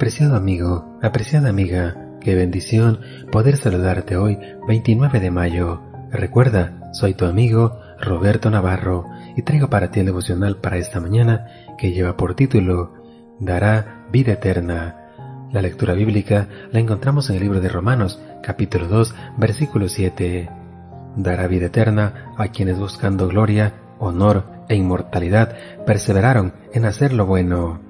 Apreciado amigo, apreciada amiga, qué bendición poder saludarte hoy, 29 de mayo. Recuerda, soy tu amigo Roberto Navarro y traigo para ti el devocional para esta mañana que lleva por título Dará vida eterna. La lectura bíblica la encontramos en el libro de Romanos, capítulo 2, versículo 7. Dará vida eterna a quienes buscando gloria, honor e inmortalidad perseveraron en hacer lo bueno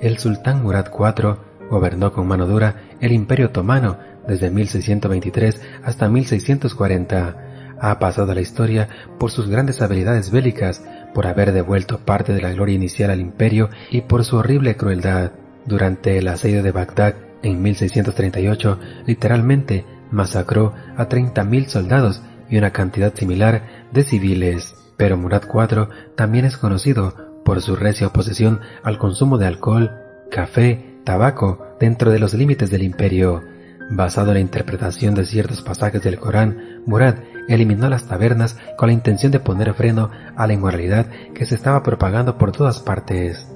el sultán Murad IV gobernó con mano dura el imperio otomano desde 1623 hasta 1640. Ha pasado a la historia por sus grandes habilidades bélicas, por haber devuelto parte de la gloria inicial al imperio y por su horrible crueldad. Durante el asedio de Bagdad en 1638, literalmente masacró a 30.000 soldados y una cantidad similar de civiles. Pero Murad IV también es conocido por su recia oposición al consumo de alcohol, café, tabaco dentro de los límites del imperio. Basado en la interpretación de ciertos pasajes del Corán, Murad eliminó las tabernas con la intención de poner freno a la inmoralidad que se estaba propagando por todas partes.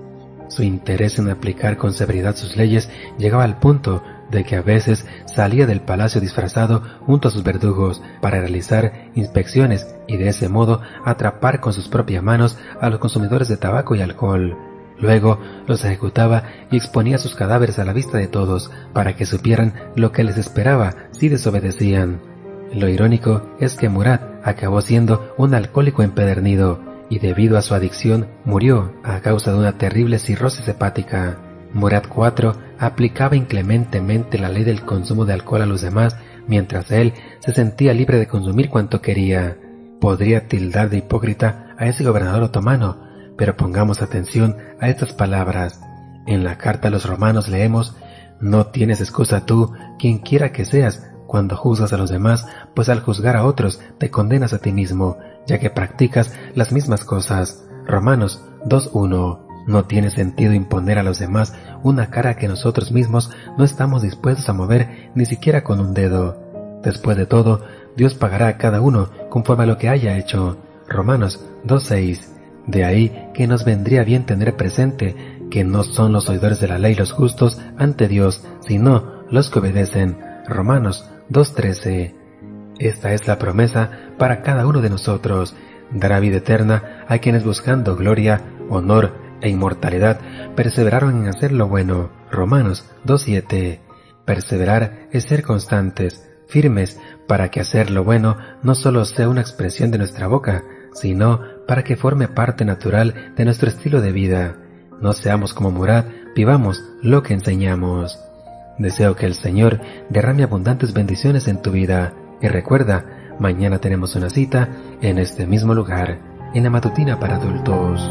Su interés en aplicar con severidad sus leyes llegaba al punto de que a veces salía del palacio disfrazado junto a sus verdugos para realizar inspecciones y de ese modo atrapar con sus propias manos a los consumidores de tabaco y alcohol. Luego los ejecutaba y exponía sus cadáveres a la vista de todos para que supieran lo que les esperaba si desobedecían. Lo irónico es que Murad acabó siendo un alcohólico empedernido y debido a su adicción murió a causa de una terrible cirrosis hepática. Murad IV aplicaba inclementemente la ley del consumo de alcohol a los demás, mientras él se sentía libre de consumir cuanto quería. Podría tildar de hipócrita a ese gobernador otomano, pero pongamos atención a estas palabras. En la carta a los romanos leemos, No tienes excusa tú, quien quiera que seas, cuando juzgas a los demás, pues al juzgar a otros te condenas a ti mismo, ya que practicas las mismas cosas. Romanos 2.1 no tiene sentido imponer a los demás una cara que nosotros mismos no estamos dispuestos a mover ni siquiera con un dedo. Después de todo, Dios pagará a cada uno conforme a lo que haya hecho. Romanos 2.6. De ahí que nos vendría bien tener presente que no son los oidores de la ley los justos ante Dios, sino los que obedecen. Romanos 2.13. Esta es la promesa para cada uno de nosotros. Dará vida eterna a quienes buscando gloria, honor, e inmortalidad perseveraron en hacer lo bueno. Romanos 2.7. Perseverar es ser constantes, firmes, para que hacer lo bueno no solo sea una expresión de nuestra boca, sino para que forme parte natural de nuestro estilo de vida. No seamos como Murad, vivamos lo que enseñamos. Deseo que el Señor derrame abundantes bendiciones en tu vida y recuerda, mañana tenemos una cita en este mismo lugar, en la matutina para adultos.